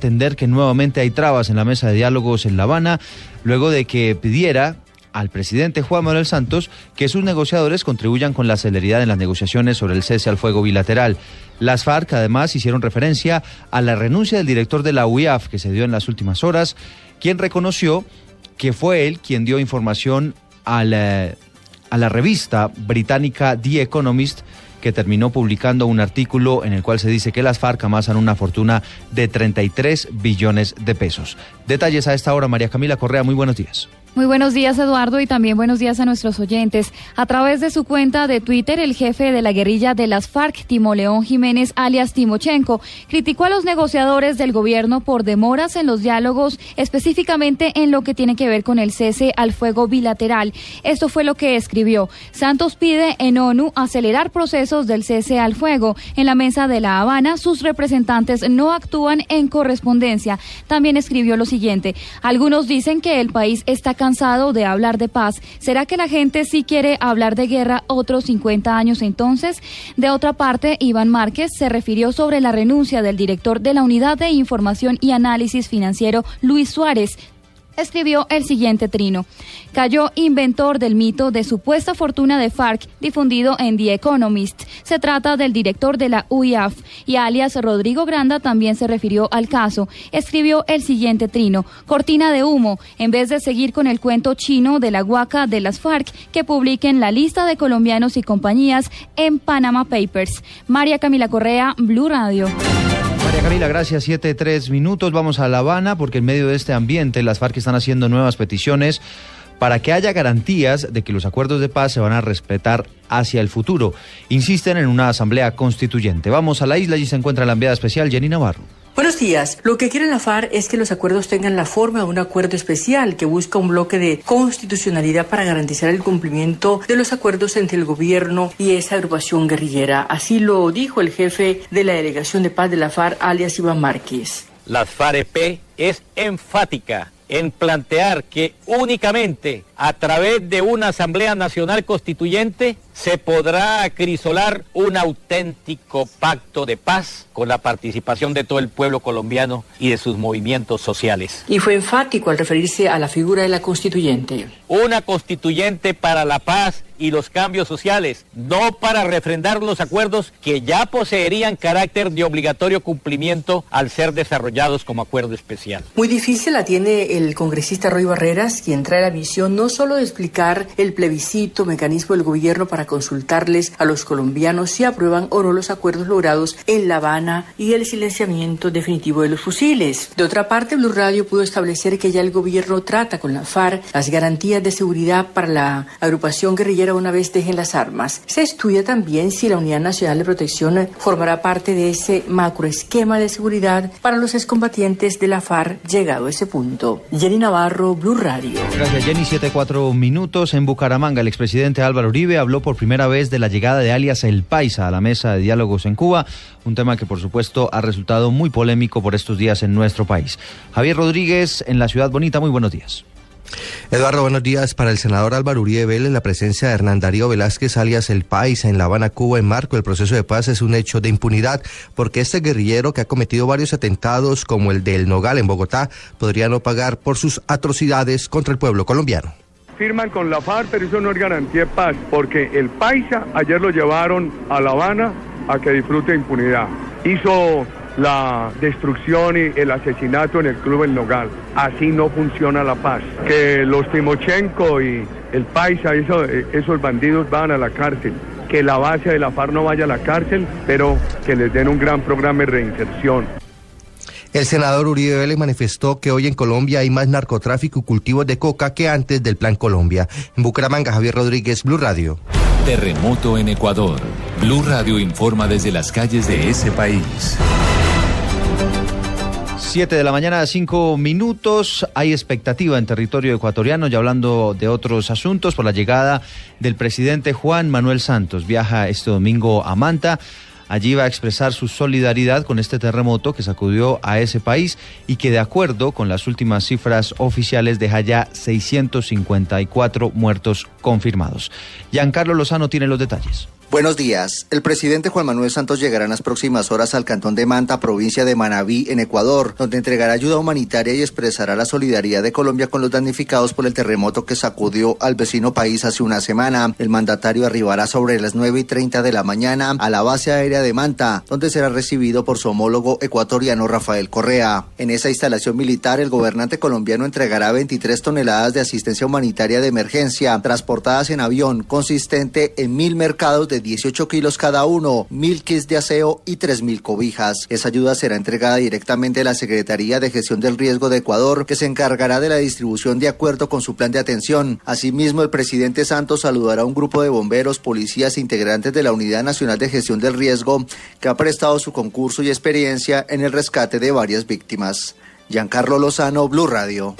entender que nuevamente hay trabas en la mesa de diálogos en La Habana, luego de que pidiera al presidente Juan Manuel Santos que sus negociadores contribuyan con la celeridad en las negociaciones sobre el cese al fuego bilateral. Las FARC además hicieron referencia a la renuncia del director de la UIAF que se dio en las últimas horas, quien reconoció que fue él quien dio información a la, a la revista británica The Economist que terminó publicando un artículo en el cual se dice que las FARC amasan una fortuna de 33 billones de pesos. Detalles a esta hora, María Camila Correa, muy buenos días. Muy buenos días, Eduardo, y también buenos días a nuestros oyentes. A través de su cuenta de Twitter, el jefe de la guerrilla de las FARC, Timo León Jiménez, alias Timochenko, criticó a los negociadores del gobierno por demoras en los diálogos, específicamente en lo que tiene que ver con el cese al fuego bilateral. Esto fue lo que escribió. Santos pide en ONU acelerar procesos del cese al fuego. En la mesa de La Habana, sus representantes no actúan en correspondencia. También escribió lo siguiente. Algunos dicen que el país está cansado de hablar de paz. ¿Será que la gente sí quiere hablar de guerra otros 50 años entonces? De otra parte, Iván Márquez se refirió sobre la renuncia del director de la Unidad de Información y Análisis Financiero, Luis Suárez, escribió el siguiente trino. Cayó inventor del mito de supuesta fortuna de FARC difundido en The Economist. Se trata del director de la UIAF y alias Rodrigo Granda también se refirió al caso. Escribió el siguiente trino. Cortina de humo. En vez de seguir con el cuento chino de la guaca de las FARC, que publiquen la lista de colombianos y compañías en Panama Papers. María Camila Correa, Blue Radio. María Camila, gracias. Siete, tres minutos. Vamos a La Habana porque en medio de este ambiente las FARC están haciendo nuevas peticiones para que haya garantías de que los acuerdos de paz se van a respetar hacia el futuro. Insisten en una asamblea constituyente. Vamos a la isla y se encuentra la enviada especial Jenny Navarro. Buenos días. Lo que quiere la FARC es que los acuerdos tengan la forma de un acuerdo especial que busca un bloque de constitucionalidad para garantizar el cumplimiento de los acuerdos entre el gobierno y esa agrupación guerrillera. Así lo dijo el jefe de la delegación de paz de la FARC, alias Iván Márquez. La FAREP es enfática en plantear que únicamente a través de una Asamblea Nacional Constituyente se podrá acrisolar un auténtico pacto de paz con la participación de todo el pueblo colombiano y de sus movimientos sociales. Y fue enfático al referirse a la figura de la constituyente. Una constituyente para la paz y los cambios sociales, no para refrendar los acuerdos que ya poseerían carácter de obligatorio cumplimiento al ser desarrollados como acuerdo especial. Muy difícil la tiene el congresista Roy Barreras, quien trae la visión no solo de explicar el plebiscito, mecanismo del gobierno para consultarles a los colombianos si aprueban o no los acuerdos logrados en La Habana y el silenciamiento definitivo de los fusiles. De otra parte, Blue Radio pudo establecer que ya el gobierno trata con la FARC las garantías de seguridad para la agrupación guerrillera una vez dejen las armas. Se estudia también si la Unidad Nacional de Protección formará parte de ese macroesquema de seguridad para los excombatientes de la FARC llegado a ese punto. Jenny Navarro, Blue Radio. Gracias, Jenny. Siete, cuatro minutos. En Bucaramanga, el expresidente Álvaro Uribe habló por primera vez de la llegada de alias El Paisa a la mesa de diálogos en Cuba, un tema que por supuesto ha resultado muy polémico por estos días en nuestro país. Javier Rodríguez, en la Ciudad Bonita, muy buenos días. Eduardo, buenos días. Para el senador Álvaro Uribe Vélez, la presencia de Hernán Darío Velázquez, alias El Paisa, en La Habana, Cuba, en marco del proceso de paz es un hecho de impunidad, porque este guerrillero que ha cometido varios atentados, como el del Nogal en Bogotá, podría no pagar por sus atrocidades contra el pueblo colombiano firman con la FARC, pero eso no es garantía de paz, porque el Paisa ayer lo llevaron a La Habana a que disfrute impunidad. Hizo la destrucción y el asesinato en el Club El Nogal. Así no funciona la paz. Que los Timochenko y el Paisa, esos bandidos van a la cárcel. Que la base de la FARC no vaya a la cárcel, pero que les den un gran programa de reinserción. El senador Uribe Vélez manifestó que hoy en Colombia hay más narcotráfico y cultivos de coca que antes del Plan Colombia. En Bucaramanga, Javier Rodríguez, Blue Radio. Terremoto en Ecuador. Blue Radio informa desde las calles de ese país. 7 de la mañana, 5 minutos. Hay expectativa en territorio ecuatoriano, ya hablando de otros asuntos, por la llegada del presidente Juan Manuel Santos. Viaja este domingo a Manta. Allí va a expresar su solidaridad con este terremoto que sacudió a ese país y que de acuerdo con las últimas cifras oficiales deja ya 654 muertos confirmados. Giancarlo Lozano tiene los detalles. Buenos días. El presidente Juan Manuel Santos llegará en las próximas horas al cantón de Manta, provincia de Manabí, en Ecuador, donde entregará ayuda humanitaria y expresará la solidaridad de Colombia con los damnificados por el terremoto que sacudió al vecino país hace una semana. El mandatario arribará sobre las 9 y 30 de la mañana a la base aérea de Manta, donde será recibido por su homólogo ecuatoriano Rafael Correa. En esa instalación militar, el gobernante colombiano entregará 23 toneladas de asistencia humanitaria de emergencia, transportadas en avión, consistente en mil mercados de 18 kilos cada uno, mil kits de aseo y 3.000 cobijas. Esa ayuda será entregada directamente a la Secretaría de Gestión del Riesgo de Ecuador, que se encargará de la distribución de acuerdo con su plan de atención. Asimismo, el presidente Santos saludará a un grupo de bomberos, policías e integrantes de la Unidad Nacional de Gestión del Riesgo, que ha prestado su concurso y experiencia en el rescate de varias víctimas. Giancarlo Lozano, Blue Radio.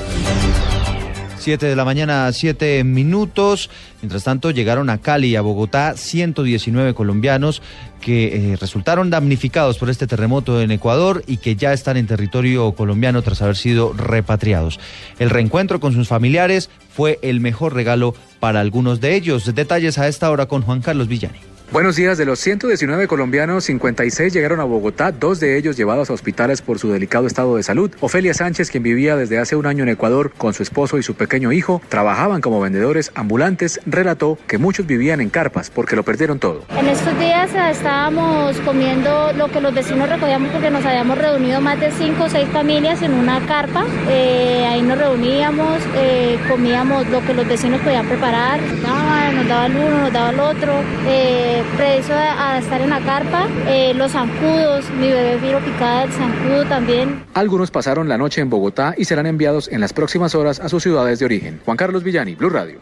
7 de la mañana, 7 minutos. Mientras tanto, llegaron a Cali y a Bogotá 119 colombianos que eh, resultaron damnificados por este terremoto en Ecuador y que ya están en territorio colombiano tras haber sido repatriados. El reencuentro con sus familiares fue el mejor regalo para algunos de ellos. Detalles a esta hora con Juan Carlos Villani. Buenos días. De los 119 colombianos, 56 llegaron a Bogotá, dos de ellos llevados a hospitales por su delicado estado de salud. Ofelia Sánchez, quien vivía desde hace un año en Ecuador con su esposo y su pequeño hijo, trabajaban como vendedores ambulantes, relató que muchos vivían en carpas porque lo perdieron todo. En estos días eh, estábamos comiendo lo que los vecinos recogíamos porque nos habíamos reunido más de cinco o seis familias en una carpa. Eh, ahí nos reuníamos, eh, comíamos lo que los vecinos podían preparar. nos daba el uno, nos daba el otro. Eh, preciso a, estar en la carpa, eh, los zancudos, mi bebé viro picada del zancudo también. Algunos pasaron la noche en Bogotá y serán enviados en las próximas horas a sus ciudades de origen. Juan Carlos Villani, Blue Radio.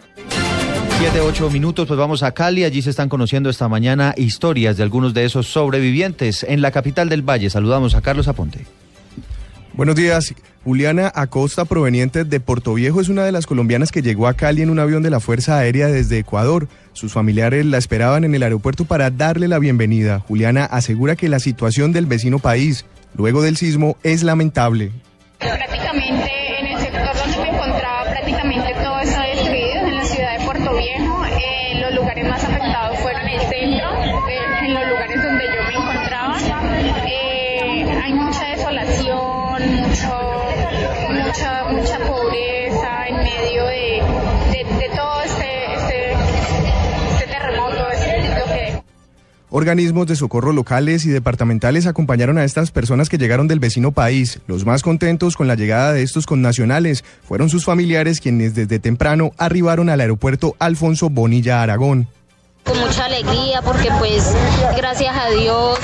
Siete, ocho minutos, pues vamos a Cali. Allí se están conociendo esta mañana historias de algunos de esos sobrevivientes en la capital del Valle. Saludamos a Carlos Aponte. Buenos días. Juliana Acosta, proveniente de Puerto Viejo, es una de las colombianas que llegó a Cali en un avión de la Fuerza Aérea desde Ecuador. Sus familiares la esperaban en el aeropuerto para darle la bienvenida. Juliana asegura que la situación del vecino país, luego del sismo, es lamentable. Prácticamente Organismos de socorro locales y departamentales acompañaron a estas personas que llegaron del vecino país. Los más contentos con la llegada de estos connacionales fueron sus familiares quienes desde temprano arribaron al aeropuerto Alfonso Bonilla Aragón. Con mucha alegría porque pues gracias a Dios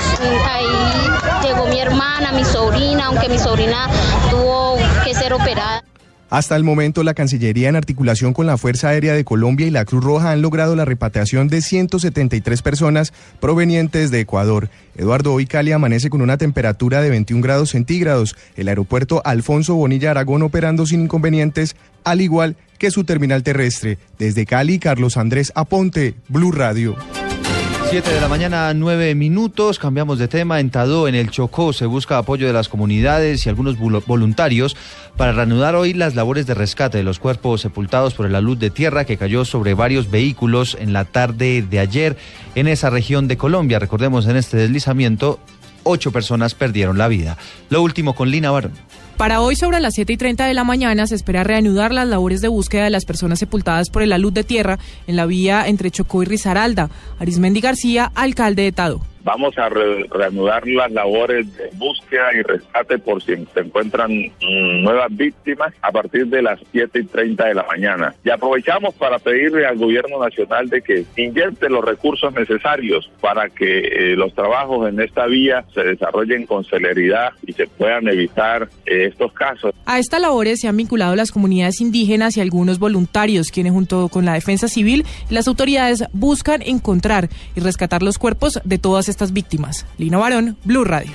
ahí llegó mi hermana, mi sobrina, aunque mi sobrina tuvo que ser operada. Hasta el momento, la Cancillería, en articulación con la Fuerza Aérea de Colombia y la Cruz Roja, han logrado la repatriación de 173 personas provenientes de Ecuador. Eduardo, hoy Cali amanece con una temperatura de 21 grados centígrados. El aeropuerto Alfonso Bonilla Aragón operando sin inconvenientes, al igual que su terminal terrestre. Desde Cali, Carlos Andrés Aponte, Blue Radio. 7 de la mañana, 9 minutos. Cambiamos de tema. En Tadó, en el Chocó, se busca apoyo de las comunidades y algunos voluntarios para reanudar hoy las labores de rescate de los cuerpos sepultados por la luz de tierra que cayó sobre varios vehículos en la tarde de ayer en esa región de Colombia. Recordemos, en este deslizamiento, ocho personas perdieron la vida. Lo último con Lina Barón. Para hoy, sobre las 7 y 30 de la mañana, se espera reanudar las labores de búsqueda de las personas sepultadas por el alud de tierra en la vía entre Chocó y Risaralda. Arismendi García, alcalde de Tado. Vamos a reanudar las labores de búsqueda y rescate por si se encuentran mm, nuevas víctimas a partir de las 7 y 30 de la mañana. Y aprovechamos para pedirle al gobierno nacional de que inyecte los recursos necesarios para que eh, los trabajos en esta vía se desarrollen con celeridad y se puedan evitar eh, estos casos. A estas labores se han vinculado las comunidades indígenas y algunos voluntarios, quienes junto con la defensa civil y las autoridades buscan encontrar y rescatar los cuerpos de todas estas víctimas. Lino Barón, Blue Radio.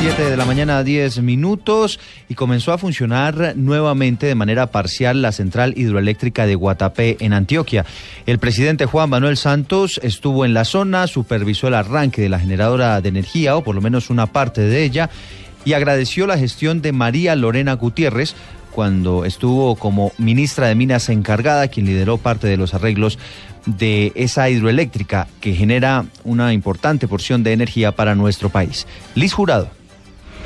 7 de la mañana, 10 minutos, y comenzó a funcionar nuevamente de manera parcial la central hidroeléctrica de Guatapé en Antioquia. El presidente Juan Manuel Santos estuvo en la zona, supervisó el arranque de la generadora de energía, o por lo menos una parte de ella, y agradeció la gestión de María Lorena Gutiérrez, cuando estuvo como ministra de Minas encargada, quien lideró parte de los arreglos de esa hidroeléctrica que genera una importante porción de energía para nuestro país. Liz Jurado.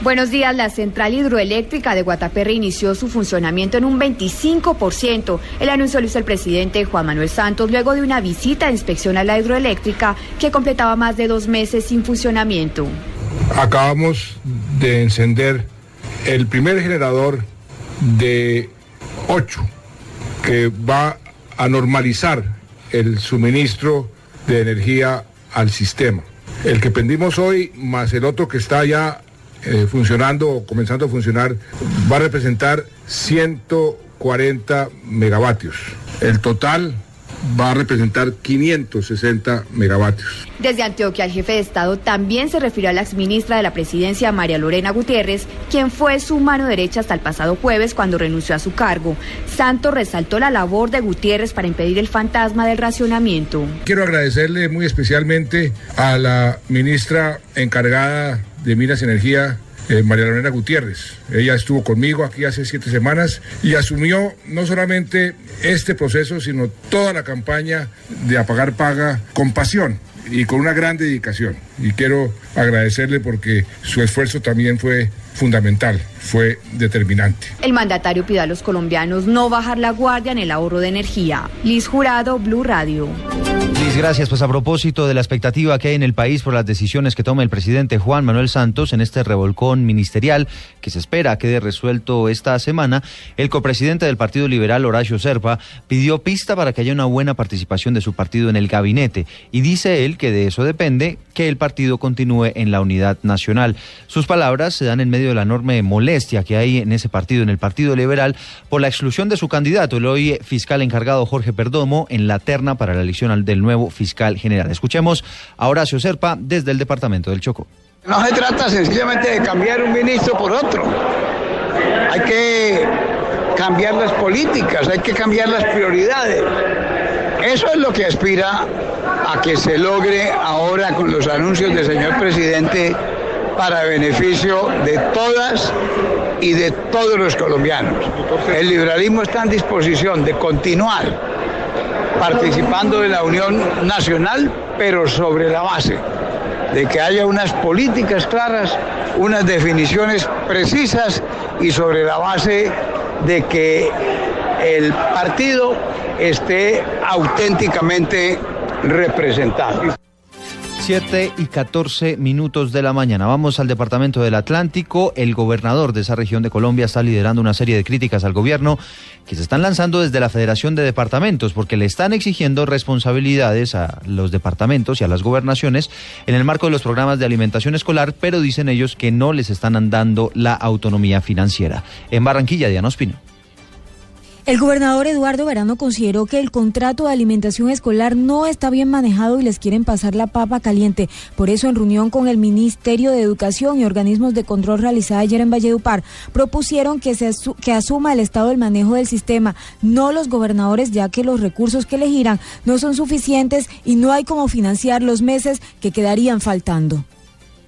Buenos días. La central hidroeléctrica de Guataperre inició su funcionamiento en un 25%. El anuncio lo hizo el presidente Juan Manuel Santos luego de una visita de inspección a la hidroeléctrica que completaba más de dos meses sin funcionamiento. Acabamos de encender el primer generador de 8 que va a normalizar el suministro de energía al sistema. El que pendimos hoy, más el otro que está ya eh, funcionando o comenzando a funcionar, va a representar 140 megavatios. El total va a representar 560 megavatios. Desde Antioquia, el jefe de Estado también se refirió a la exministra de la Presidencia, María Lorena Gutiérrez, quien fue su mano derecha hasta el pasado jueves cuando renunció a su cargo. Santos resaltó la labor de Gutiérrez para impedir el fantasma del racionamiento. Quiero agradecerle muy especialmente a la ministra encargada de Minas y Energía, eh, María Lorena Gutiérrez. Ella estuvo conmigo aquí hace siete semanas y asumió no solamente este proceso, sino toda la campaña de apagar paga con pasión y con una gran dedicación. Y quiero agradecerle porque su esfuerzo también fue fundamental, fue determinante. El mandatario pidió a los colombianos no bajar la guardia en el ahorro de energía. Liz Jurado, Blue Radio. Gracias. Pues a propósito de la expectativa que hay en el país por las decisiones que toma el presidente Juan Manuel Santos en este revolcón ministerial que se espera quede resuelto esta semana, el copresidente del Partido Liberal, Horacio Serpa, pidió pista para que haya una buena participación de su partido en el gabinete y dice él que de eso depende que el partido continúe en la unidad nacional. Sus palabras se dan en medio de la enorme molestia que hay en ese partido, en el Partido Liberal, por la exclusión de su candidato, el hoy fiscal encargado Jorge Perdomo, en la terna para la elección del nuevo fiscal general. Escuchemos a Horacio Serpa desde el departamento del Choco. No se trata sencillamente de cambiar un ministro por otro. Hay que cambiar las políticas, hay que cambiar las prioridades. Eso es lo que aspira a que se logre ahora con los anuncios del señor presidente para beneficio de todas y de todos los colombianos. El liberalismo está en disposición de continuar participando de la Unión Nacional, pero sobre la base de que haya unas políticas claras, unas definiciones precisas y sobre la base de que el partido esté auténticamente representado. 7 y 14 minutos de la mañana. Vamos al departamento del Atlántico. El gobernador de esa región de Colombia está liderando una serie de críticas al gobierno que se están lanzando desde la Federación de Departamentos porque le están exigiendo responsabilidades a los departamentos y a las gobernaciones en el marco de los programas de alimentación escolar, pero dicen ellos que no les están dando la autonomía financiera. En Barranquilla, Diana Ospino. El gobernador Eduardo Verano consideró que el contrato de alimentación escolar no está bien manejado y les quieren pasar la papa caliente. Por eso, en reunión con el Ministerio de Educación y organismos de control realizada ayer en Valledupar, propusieron que, se que asuma el Estado el manejo del sistema, no los gobernadores, ya que los recursos que le giran no son suficientes y no hay cómo financiar los meses que quedarían faltando.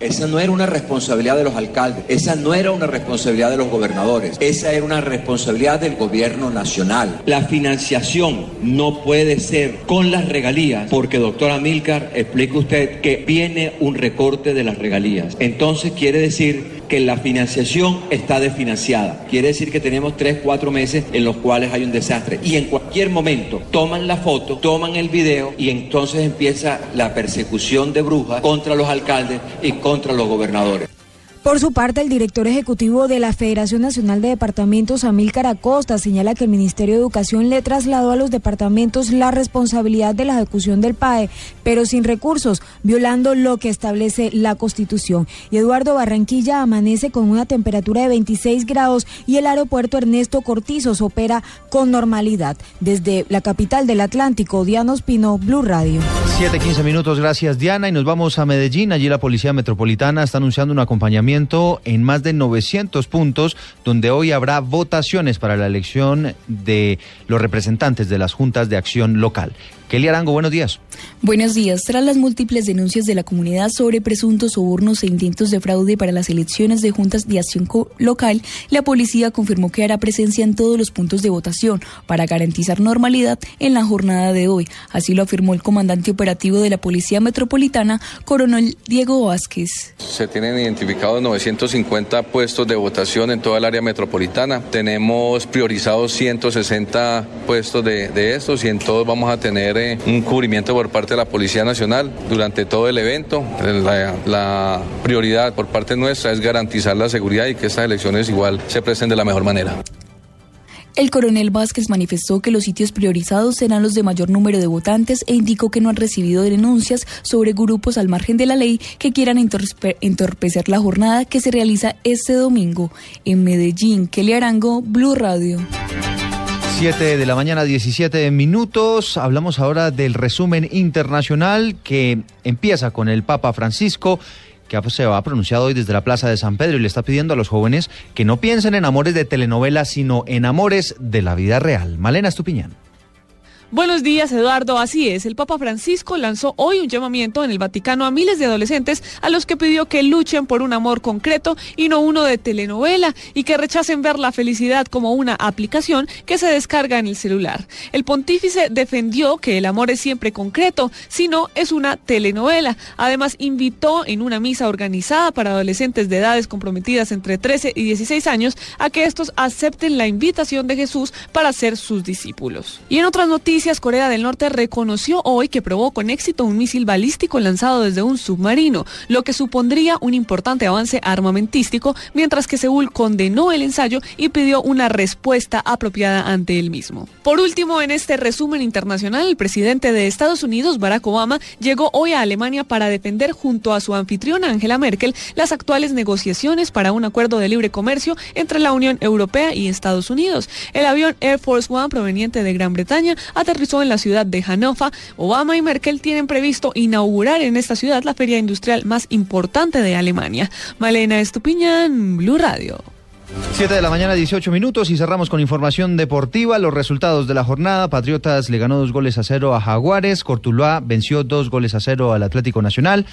Esa no era una responsabilidad de los alcaldes, esa no era una responsabilidad de los gobernadores, esa era una responsabilidad del gobierno nacional. La financiación no puede ser con las regalías, porque doctora Milcar, explique usted que viene un recorte de las regalías. Entonces quiere decir que la financiación está desfinanciada. Quiere decir que tenemos tres, cuatro meses en los cuales hay un desastre. Y en cualquier momento toman la foto, toman el video y entonces empieza la persecución de brujas contra los alcaldes y contra los gobernadores. Por su parte, el director ejecutivo de la Federación Nacional de Departamentos, Amílcar Acosta, señala que el Ministerio de Educación le trasladó a los departamentos la responsabilidad de la ejecución del PAE, pero sin recursos, violando lo que establece la Constitución. Y Eduardo Barranquilla amanece con una temperatura de 26 grados y el aeropuerto Ernesto Cortizos opera con normalidad. Desde la capital del Atlántico, Diana Ospino, Blue Radio. 7.15 minutos, gracias Diana. Y nos vamos a Medellín. Allí la Policía Metropolitana está anunciando un acompañamiento en más de 900 puntos, donde hoy habrá votaciones para la elección de los representantes de las juntas de acción local. Kelly Arango, buenos días. Buenos días. Tras las múltiples denuncias de la comunidad sobre presuntos sobornos e intentos de fraude para las elecciones de juntas de acción local, la policía confirmó que hará presencia en todos los puntos de votación para garantizar normalidad en la jornada de hoy. Así lo afirmó el comandante operativo de la Policía Metropolitana, coronel Diego Vázquez. Se tienen identificados 950 puestos de votación en toda el área metropolitana. Tenemos priorizados 160 puestos de, de estos y en todos vamos a tener un cubrimiento por parte de la Policía Nacional durante todo el evento. La, prioridad por parte nuestra es garantizar la seguridad y que estas elecciones igual se presten de la mejor manera. El coronel Vázquez manifestó que los sitios priorizados serán los de mayor número de votantes e indicó que no han recibido denuncias sobre grupos al margen de la ley que quieran entorpecer la jornada que se realiza este domingo. En Medellín, Kelly Arango, Blue Radio. 7 de la mañana, 17 minutos. Hablamos ahora del resumen internacional que empieza con el Papa Francisco que se ha pronunciado hoy desde la Plaza de San Pedro y le está pidiendo a los jóvenes que no piensen en amores de telenovela, sino en amores de la vida real. Malena Estupiñán. Buenos días, Eduardo. Así es, el Papa Francisco lanzó hoy un llamamiento en el Vaticano a miles de adolescentes a los que pidió que luchen por un amor concreto y no uno de telenovela y que rechacen ver la felicidad como una aplicación que se descarga en el celular. El pontífice defendió que el amor es siempre concreto, sino es una telenovela. Además, invitó en una misa organizada para adolescentes de edades comprometidas entre 13 y 16 años a que estos acepten la invitación de Jesús para ser sus discípulos. Y en otras noticias, Corea del Norte reconoció hoy que probó con éxito un misil balístico lanzado desde un submarino, lo que supondría un importante avance armamentístico, mientras que Seúl condenó el ensayo y pidió una respuesta apropiada ante el mismo. Por último, en este resumen internacional, el presidente de Estados Unidos, Barack Obama, llegó hoy a Alemania para defender junto a su anfitriona Angela Merkel las actuales negociaciones para un acuerdo de libre comercio entre la Unión Europea y Estados Unidos. El avión Air Force One proveniente de Gran Bretaña aterrizó en la ciudad de Hannover. Obama y Merkel tienen previsto inaugurar en esta ciudad la feria industrial más importante de Alemania. Malena Estupiñán, Blue Radio. 7 de la mañana, 18 minutos y cerramos con información deportiva. Los resultados de la jornada. Patriotas le ganó dos goles a cero a Jaguares. Cortuluá venció dos goles a cero al Atlético Nacional.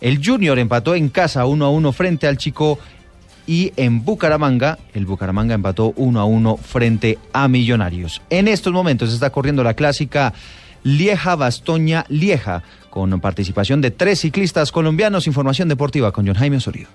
El Junior empató en casa 1 a 1 frente al Chico y en Bucaramanga, el Bucaramanga empató 1 a 1 frente a Millonarios. En estos momentos está corriendo la clásica Lieja Bastoña Lieja, con participación de tres ciclistas colombianos. Información deportiva con John Jaime Osorio.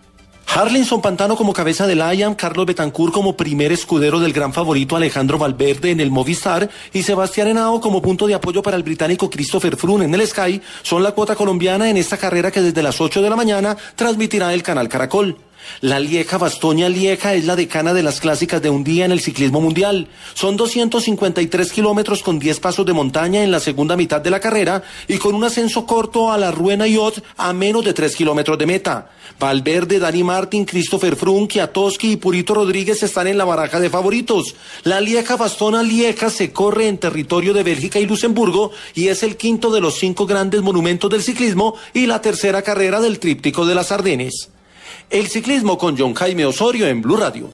Harlinson Pantano como cabeza del IAM, Carlos Betancourt como primer escudero del gran favorito Alejandro Valverde en el Movistar y Sebastián Henao como punto de apoyo para el británico Christopher Froome en el Sky son la cuota colombiana en esta carrera que desde las 8 de la mañana transmitirá el canal Caracol. La Lieja Bastoña Lieja es la decana de las clásicas de un día en el ciclismo mundial. Son 253 kilómetros con 10 pasos de montaña en la segunda mitad de la carrera y con un ascenso corto a la Ruena Yacht a menos de 3 kilómetros de meta. Valverde, Dani Martin, Christopher Froome, Kiatowski y Purito Rodríguez están en la baraja de favoritos. La Lieja Bastona Lieja se corre en territorio de Bélgica y Luxemburgo y es el quinto de los cinco grandes monumentos del ciclismo y la tercera carrera del tríptico de las Ardenes. El ciclismo con John Jaime Osorio en Blue Radio.